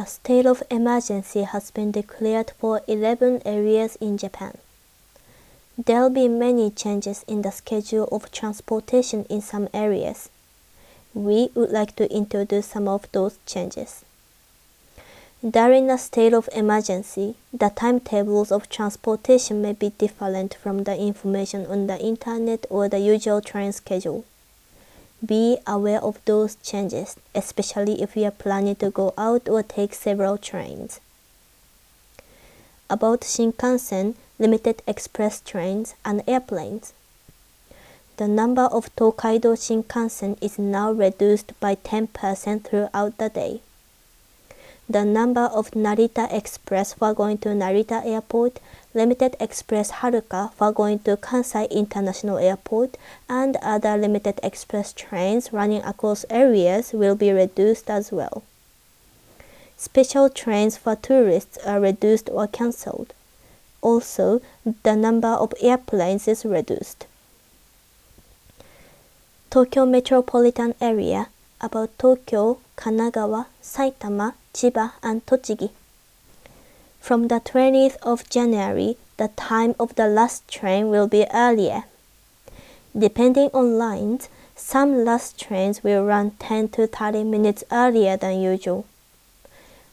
A state of emergency has been declared for 11 areas in Japan. There'll be many changes in the schedule of transportation in some areas. We would like to introduce some of those changes. During a state of emergency, the timetables of transportation may be different from the information on the internet or the usual train schedule. Be aware of those changes, especially if you are planning to go out or take several trains. About Shinkansen, limited express trains, and airplanes. The number of Tokaido Shinkansen is now reduced by 10% throughout the day the number of Narita Express for going to Narita Airport, Limited Express Haruka for going to Kansai International Airport, and other Limited Express trains running across areas will be reduced as well. Special trains for tourists are reduced or cancelled. Also, the number of airplanes is reduced. Tokyo Metropolitan Area about Tokyo, Kanagawa, Saitama, Chiba, and Tochigi. From the 20th of January, the time of the last train will be earlier. Depending on lines, some last trains will run 10 to 30 minutes earlier than usual.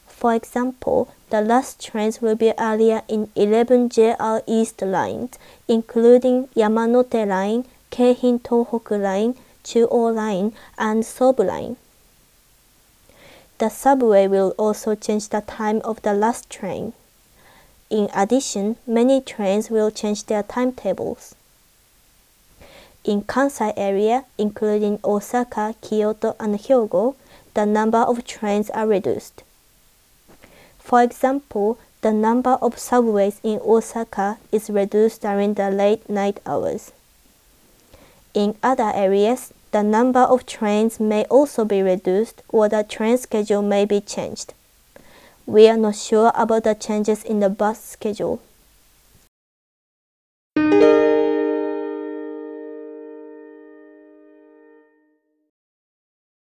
For example, the last trains will be earlier in 11 JR East lines, including Yamanote Line, Keihin Tohoku Line, Chuo Line, and Sobu Line. The subway will also change the time of the last train. In addition, many trains will change their timetables. In Kansai area, including Osaka, Kyoto, and Hyogo, the number of trains are reduced. For example, the number of subways in Osaka is reduced during the late night hours. In other areas, the number of trains may also be reduced or the train schedule may be changed. We are not sure about the changes in the bus schedule.